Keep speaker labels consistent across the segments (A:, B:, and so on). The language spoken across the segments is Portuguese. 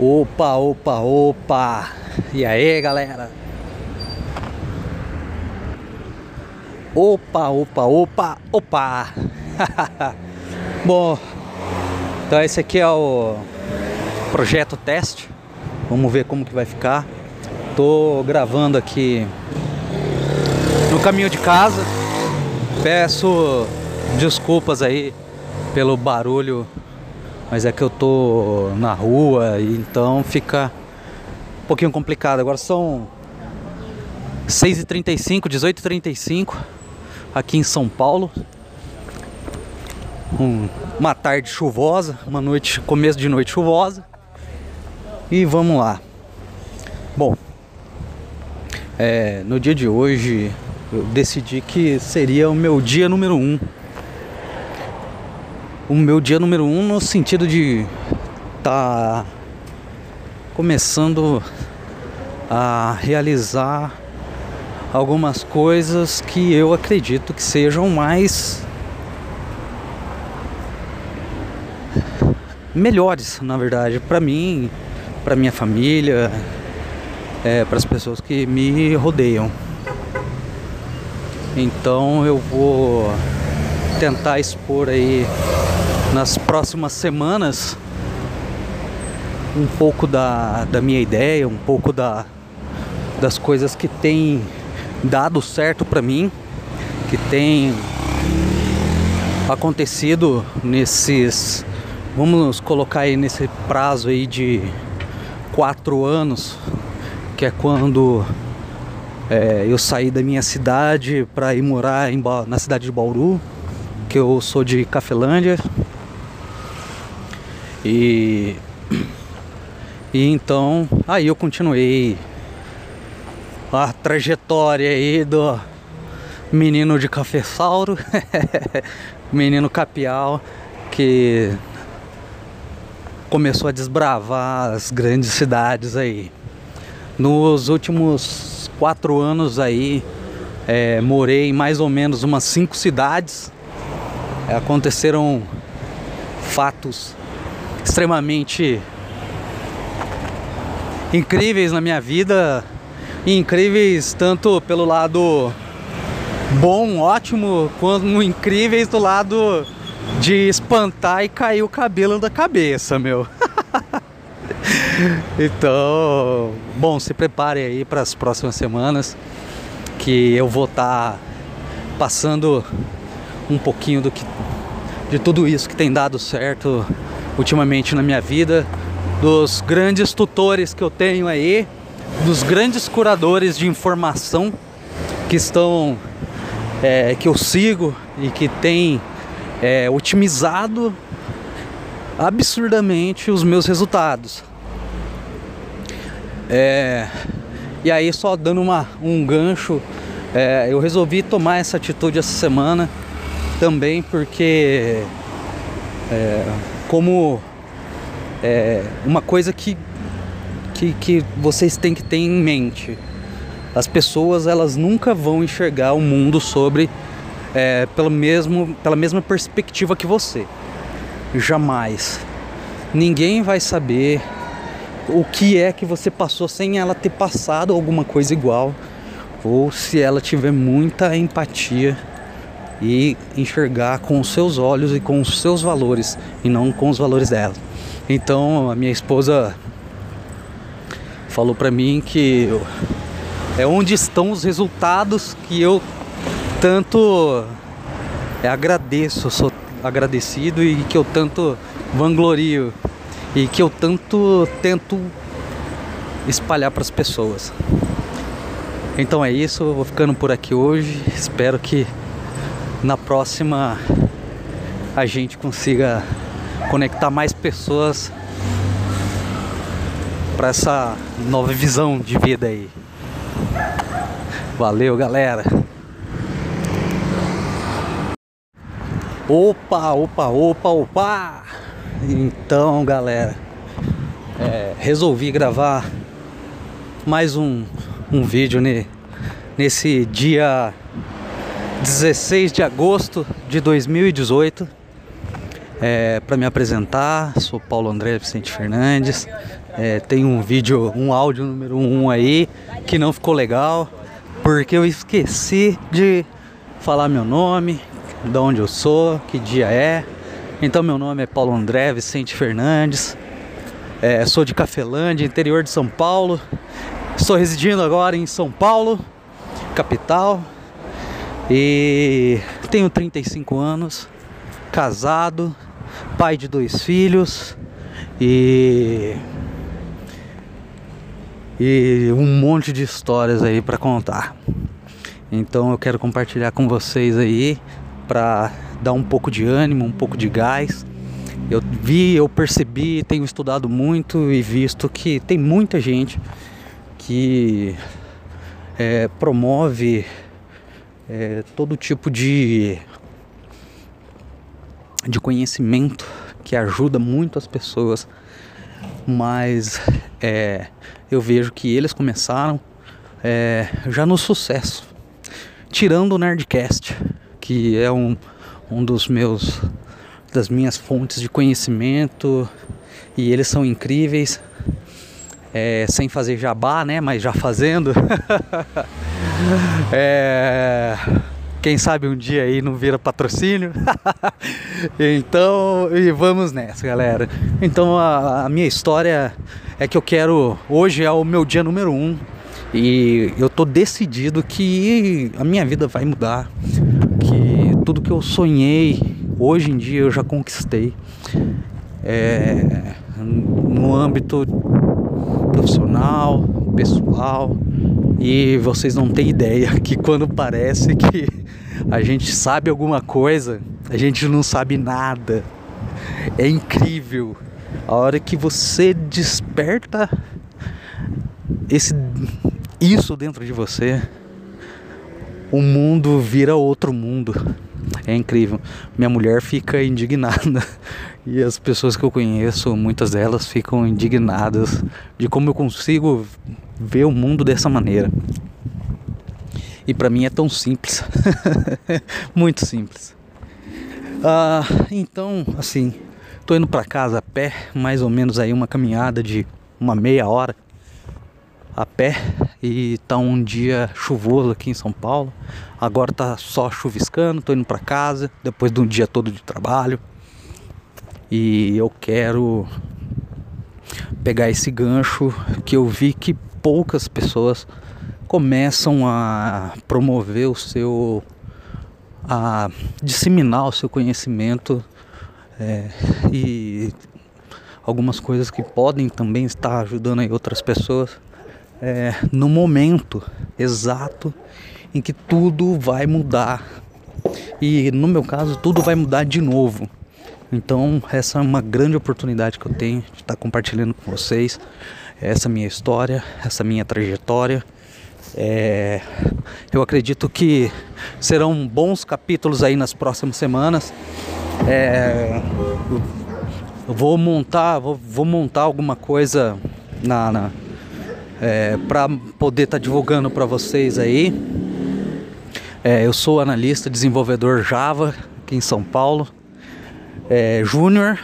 A: Opa, opa, opa! E aí, galera? Opa, opa, opa, opa! Bom, então esse aqui é o projeto teste. Vamos ver como que vai ficar. Tô gravando aqui no caminho de casa. Peço desculpas aí pelo barulho mas é que eu tô na rua então fica um pouquinho complicado. Agora são 6h35, 18h35 aqui em São Paulo. Um, uma tarde chuvosa, uma noite, começo de noite chuvosa. E vamos lá. Bom, é, no dia de hoje eu decidi que seria o meu dia número um o meu dia número um no sentido de tá começando a realizar algumas coisas que eu acredito que sejam mais melhores, na verdade, para mim, para minha família, é, para as pessoas que me rodeiam. Então eu vou tentar expor aí nas próximas semanas um pouco da, da minha ideia, um pouco da, das coisas que tem dado certo para mim, que tem acontecido nesses, vamos colocar aí nesse prazo aí de quatro anos, que é quando é, eu saí da minha cidade para ir morar em, na cidade de Bauru, que eu sou de Cafelândia, e, e então aí eu continuei a trajetória aí do menino de cafesauro, menino capial que começou a desbravar as grandes cidades aí. Nos últimos quatro anos aí, é, morei em mais ou menos umas cinco cidades. Aconteceram fatos extremamente incríveis na minha vida, incríveis tanto pelo lado bom, ótimo, quanto incríveis do lado de espantar e cair o cabelo da cabeça, meu. então, bom, se prepare aí para as próximas semanas que eu vou estar tá passando um pouquinho do que de tudo isso que tem dado certo ultimamente na minha vida, dos grandes tutores que eu tenho aí, dos grandes curadores de informação que estão, é, que eu sigo e que tem é, otimizado absurdamente os meus resultados. É, e aí só dando uma, um gancho, é, eu resolvi tomar essa atitude essa semana também porque é, como é, uma coisa que, que, que vocês têm que ter em mente. As pessoas elas nunca vão enxergar o mundo sobre é, pelo mesmo, pela mesma perspectiva que você. Jamais. Ninguém vai saber o que é que você passou sem ela ter passado alguma coisa igual, ou se ela tiver muita empatia e enxergar com os seus olhos e com os seus valores e não com os valores dela. Então a minha esposa falou para mim que é onde estão os resultados que eu tanto é, agradeço, sou agradecido e que eu tanto vanglorio e que eu tanto tento espalhar para as pessoas. Então é isso, eu vou ficando por aqui hoje. Espero que na próxima a gente consiga conectar mais pessoas para essa nova visão de vida aí. Valeu, galera. Opa, opa, opa, opa. Então, galera, é, resolvi gravar mais um, um vídeo ne, nesse dia 16 de agosto de 2018. É, para me apresentar, sou Paulo André Vicente Fernandes. É, tem um vídeo, um áudio número um aí que não ficou legal porque eu esqueci de falar meu nome, de onde eu sou, que dia é. Então meu nome é Paulo André Vicente Fernandes. É, sou de Cafelândia, interior de São Paulo. Estou residindo agora em São Paulo, capital. E tenho 35 anos, casado, pai de dois filhos e e um monte de histórias aí para contar. Então eu quero compartilhar com vocês aí para dar um pouco de ânimo, um pouco de gás. Eu vi, eu percebi, tenho estudado muito e visto que tem muita gente que é, promove é, todo tipo de, de conhecimento que ajuda muito as pessoas, mas é, eu vejo que eles começaram é, já no sucesso, tirando o Nerdcast, que é um, um dos meus das minhas fontes de conhecimento e eles são incríveis é, sem fazer jabá, né? Mas já fazendo. é, quem sabe um dia aí não vira patrocínio. então, e vamos nessa, galera. Então, a, a, minha história é que eu quero. Hoje é o meu dia número um. E eu tô decidido que a minha vida vai mudar. Que tudo que eu sonhei, hoje em dia eu já conquistei. É, no âmbito profissional, pessoal. E vocês não têm ideia que quando parece que a gente sabe alguma coisa, a gente não sabe nada. É incrível. A hora que você desperta esse isso dentro de você, o mundo vira outro mundo. É incrível. Minha mulher fica indignada e as pessoas que eu conheço, muitas delas ficam indignadas de como eu consigo ver o mundo dessa maneira. E para mim é tão simples, muito simples. Ah, então, assim, tô indo para casa a pé, mais ou menos aí uma caminhada de uma meia hora a pé e tá um dia chuvoso aqui em São Paulo. Agora tá só chuviscando, tô indo para casa depois de um dia todo de trabalho. E eu quero pegar esse gancho que eu vi que poucas pessoas começam a promover o seu a disseminar o seu conhecimento é, e algumas coisas que podem também estar ajudando aí outras pessoas é, no momento exato em que tudo vai mudar. E no meu caso, tudo vai mudar de novo. Então, essa é uma grande oportunidade que eu tenho de estar compartilhando com vocês essa minha história, essa minha trajetória. É, eu acredito que serão bons capítulos aí nas próximas semanas. É, vou montar, vou, vou montar alguma coisa na, na é, para poder estar tá divulgando para vocês aí. É, eu sou analista, desenvolvedor Java aqui em São Paulo, é, Júnior.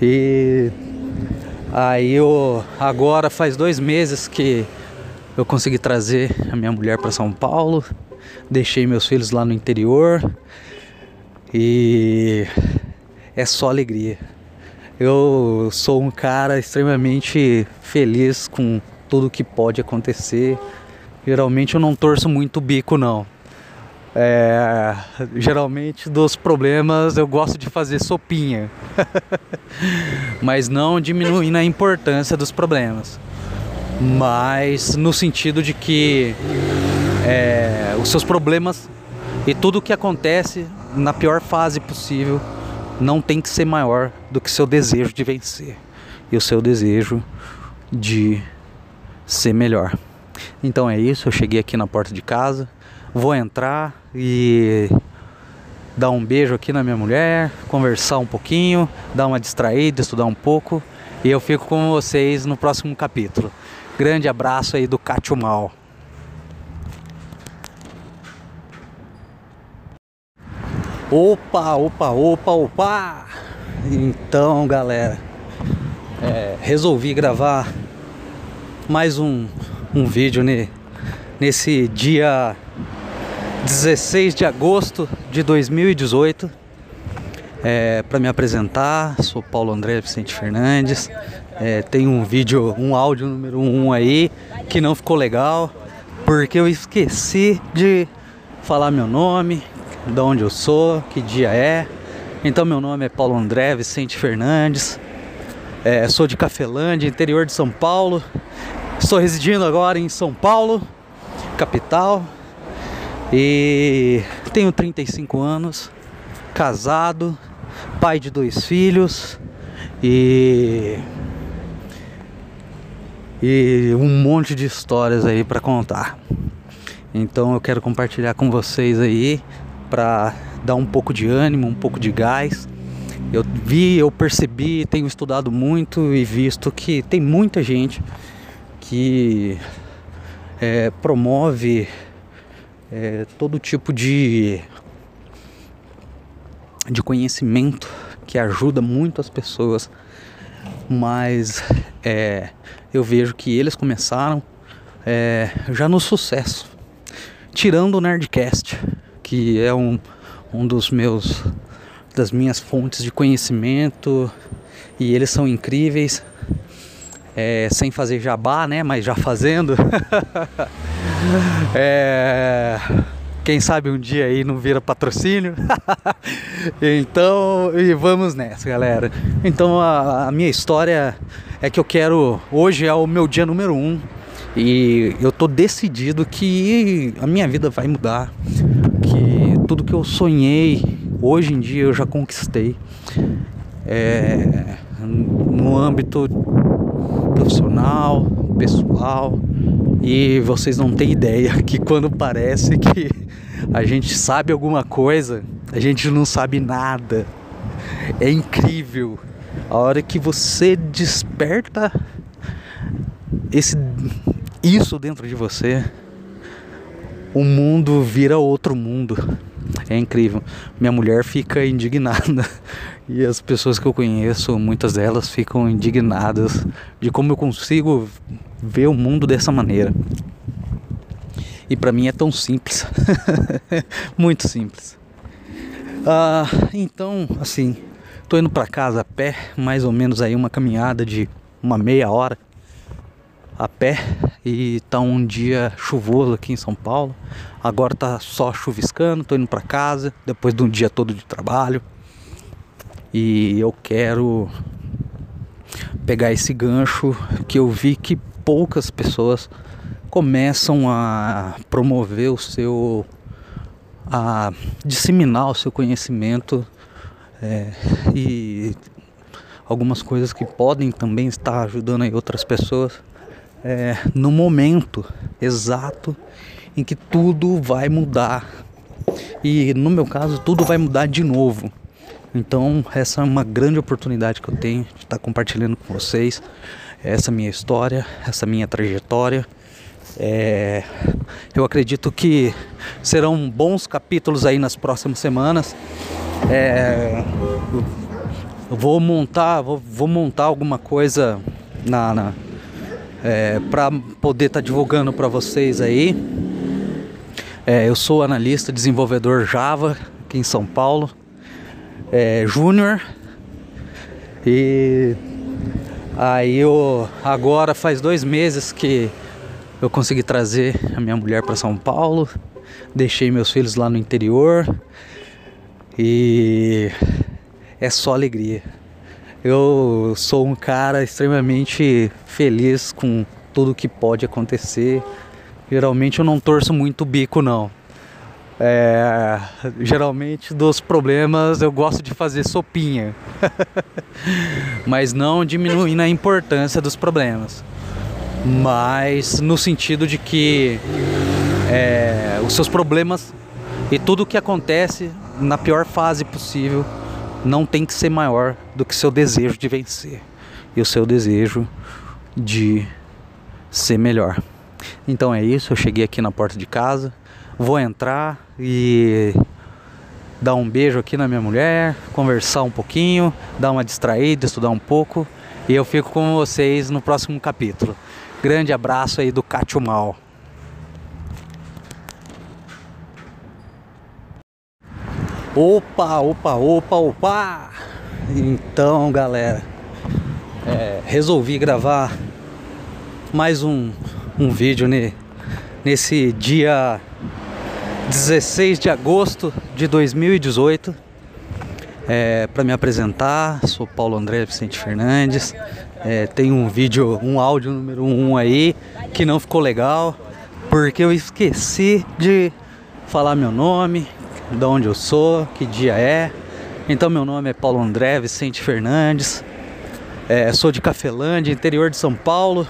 A: E aí eu agora faz dois meses que eu consegui trazer a minha mulher para São Paulo, deixei meus filhos lá no interior e é só alegria. Eu sou um cara extremamente feliz com tudo que pode acontecer. Geralmente eu não torço muito o bico não. É, geralmente dos problemas eu gosto de fazer sopinha, mas não diminuindo a importância dos problemas, mas no sentido de que é, os seus problemas e tudo o que acontece na pior fase possível não tem que ser maior do que seu desejo de vencer e o seu desejo de ser melhor. Então é isso, eu cheguei aqui na porta de casa, vou entrar e dar um beijo aqui na minha mulher, conversar um pouquinho, dar uma distraída, estudar um pouco e eu fico com vocês no próximo capítulo. Grande abraço aí do Cátio Mal. Opa, opa, opa, opa! Então, galera, é, resolvi gravar mais um, um vídeo ne, nesse dia 16 de agosto de 2018 é, para me apresentar. Sou Paulo André Vicente Fernandes. É, tem um vídeo, um áudio número 1 um aí que não ficou legal porque eu esqueci de falar meu nome, de onde eu sou, que dia é. Então meu nome é Paulo André Vicente Fernandes. É, sou de Cafelândia, interior de São Paulo. Estou residindo agora em São Paulo, capital. E tenho 35 anos, casado, pai de dois filhos e e um monte de histórias aí para contar. Então eu quero compartilhar com vocês aí para dar um pouco de ânimo, um pouco de gás. Eu vi, eu percebi, tenho estudado muito e visto que tem muita gente que é, promove é, todo tipo de, de conhecimento que ajuda muito as pessoas, mas é, eu vejo que eles começaram é, já no sucesso, tirando o Nerdcast que é um, um dos meus das minhas fontes de conhecimento e eles são incríveis é, sem fazer jabá né mas já fazendo é, quem sabe um dia aí não vira patrocínio então e vamos nessa galera então a, a minha história é que eu quero hoje é o meu dia número um e eu tô decidido que a minha vida vai mudar tudo que eu sonhei, hoje em dia eu já conquistei. É, no âmbito profissional, pessoal, e vocês não têm ideia que quando parece que a gente sabe alguma coisa, a gente não sabe nada. É incrível. A hora que você desperta esse isso dentro de você, o mundo vira outro mundo. É incrível. Minha mulher fica indignada e as pessoas que eu conheço, muitas delas ficam indignadas de como eu consigo ver o mundo dessa maneira. E para mim é tão simples, muito simples. Ah, então, assim, tô indo para casa a pé, mais ou menos aí uma caminhada de uma meia hora a pé e tá um dia chuvoso aqui em São Paulo. Agora tá só chuviscando, tô indo para casa depois de um dia todo de trabalho. E eu quero pegar esse gancho que eu vi que poucas pessoas começam a promover o seu a disseminar o seu conhecimento é, e algumas coisas que podem também estar ajudando aí outras pessoas é, no momento exato em que tudo vai mudar. E no meu caso, tudo vai mudar de novo. Então, essa é uma grande oportunidade que eu tenho de estar compartilhando com vocês essa minha história, essa minha trajetória. É, eu acredito que serão bons capítulos aí nas próximas semanas. É, eu vou montar, vou, vou montar alguma coisa na, na é, para poder estar tá divulgando para vocês aí. É, eu sou analista, desenvolvedor Java aqui em São Paulo, é, Júnior. E aí eu agora faz dois meses que eu consegui trazer a minha mulher para São Paulo, deixei meus filhos lá no interior e é só alegria. Eu sou um cara extremamente feliz com tudo que pode acontecer. Geralmente eu não torço muito o bico não. É, geralmente dos problemas eu gosto de fazer sopinha, mas não diminuindo a importância dos problemas, mas no sentido de que é, os seus problemas e tudo o que acontece na pior fase possível não tem que ser maior do que seu desejo de vencer e o seu desejo de ser melhor. Então é isso, eu cheguei aqui na porta de casa, vou entrar e dar um beijo aqui na minha mulher, conversar um pouquinho, dar uma distraída, estudar um pouco. E eu fico com vocês no próximo capítulo. Grande abraço aí do Cátio Mal. Opa, opa, opa, opa! Então, galera, é, resolvi gravar mais um, um vídeo ne, nesse dia 16 de agosto de 2018 é, para me apresentar. Sou Paulo André Vicente Fernandes. É, tem um vídeo, um áudio número 1 um aí que não ficou legal porque eu esqueci de falar meu nome, de onde eu sou, que dia é. Então meu nome é Paulo André Vicente Fernandes. É, sou de Cafelândia, interior de São Paulo.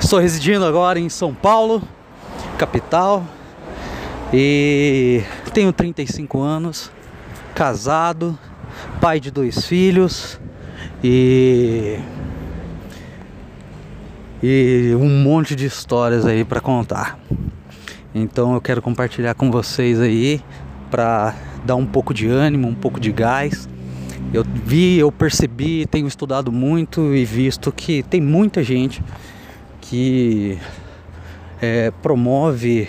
A: Estou residindo agora em São Paulo, capital. E tenho 35 anos, casado, pai de dois filhos e e um monte de histórias aí para contar. Então eu quero compartilhar com vocês aí para dar um pouco de ânimo, um pouco de gás. Eu vi, eu percebi, tenho estudado muito e visto que tem muita gente que é, promove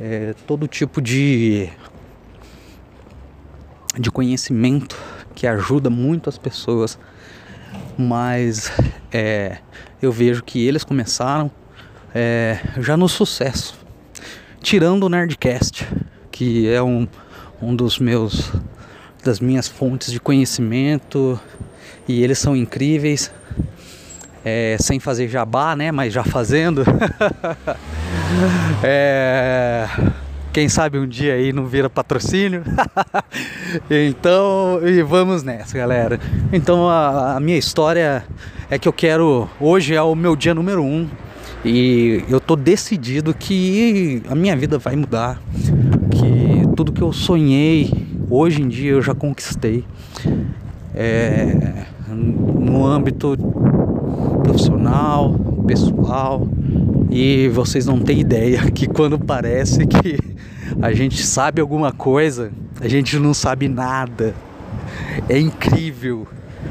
A: é, todo tipo de, de conhecimento que ajuda muito as pessoas, mas é, eu vejo que eles começaram é, já no sucesso, tirando o Nerdcast, que é um, um dos meus das minhas fontes de conhecimento e eles são incríveis é, sem fazer jabá, né? Mas já fazendo. é, quem sabe um dia aí não vira patrocínio. então, e vamos nessa, galera. Então, a, a, minha história é que eu quero. Hoje é o meu dia número um. E eu tô decidido que a minha vida vai mudar. Que tudo que eu sonhei, hoje em dia eu já conquistei. É, no âmbito profissional, pessoal. E vocês não têm ideia que quando parece que a gente sabe alguma coisa, a gente não sabe nada. É incrível.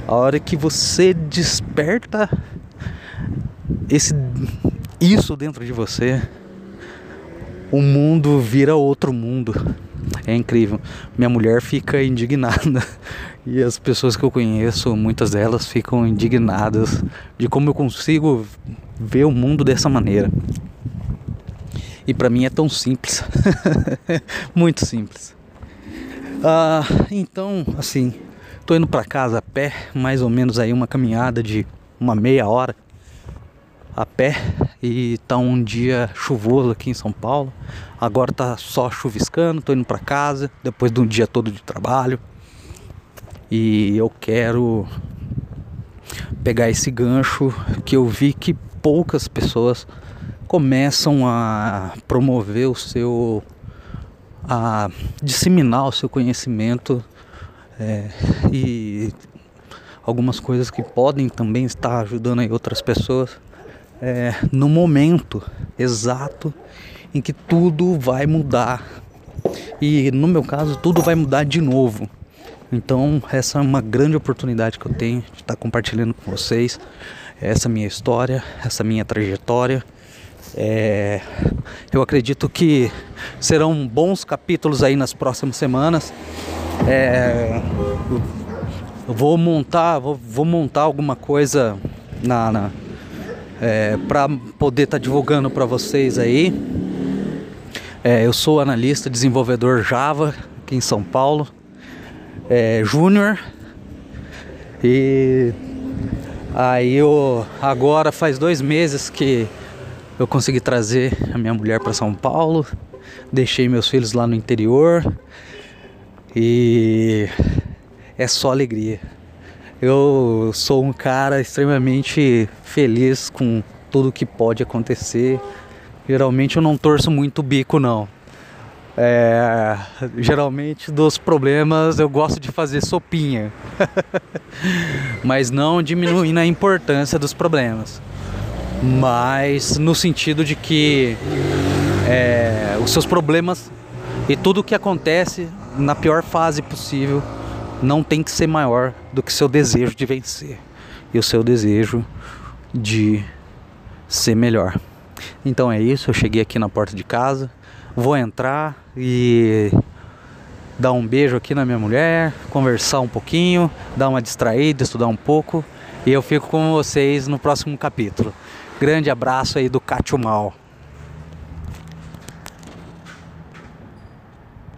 A: A hora que você desperta esse isso dentro de você, o mundo vira outro mundo. É incrível. Minha mulher fica indignada e as pessoas que eu conheço, muitas delas ficam indignadas de como eu consigo ver o mundo dessa maneira. E para mim é tão simples, muito simples. Ah, então, assim, tô indo para casa a pé, mais ou menos aí uma caminhada de uma meia hora a pé e tá um dia chuvoso aqui em São Paulo. Agora tá só chuviscando, tô indo para casa depois de um dia todo de trabalho. E eu quero pegar esse gancho que eu vi que poucas pessoas começam a promover o seu a disseminar o seu conhecimento é, e algumas coisas que podem também estar ajudando aí outras pessoas é, no momento exato em que tudo vai mudar. E no meu caso, tudo vai mudar de novo. Então, essa é uma grande oportunidade que eu tenho de estar compartilhando com vocês essa minha história, essa minha trajetória. É, eu acredito que serão bons capítulos aí nas próximas semanas. É, vou montar, vou, vou montar alguma coisa na, na é, para poder estar tá divulgando para vocês aí. É, eu sou analista, desenvolvedor Java aqui em São Paulo, é, Júnior. E aí eu agora faz dois meses que eu consegui trazer a minha mulher para São Paulo, deixei meus filhos lá no interior e é só alegria. Eu sou um cara extremamente feliz com tudo que pode acontecer. Geralmente eu não torço muito o bico não. É, geralmente dos problemas eu gosto de fazer sopinha, mas não diminuindo a importância dos problemas, mas no sentido de que é, os seus problemas e tudo o que acontece na pior fase possível, não tem que ser maior do que seu desejo de vencer e o seu desejo de ser melhor. Então é isso, eu cheguei aqui na porta de casa, vou entrar e dar um beijo aqui na minha mulher, conversar um pouquinho, dar uma distraída, estudar um pouco e eu fico com vocês no próximo capítulo. Grande abraço aí do Cátio Mal.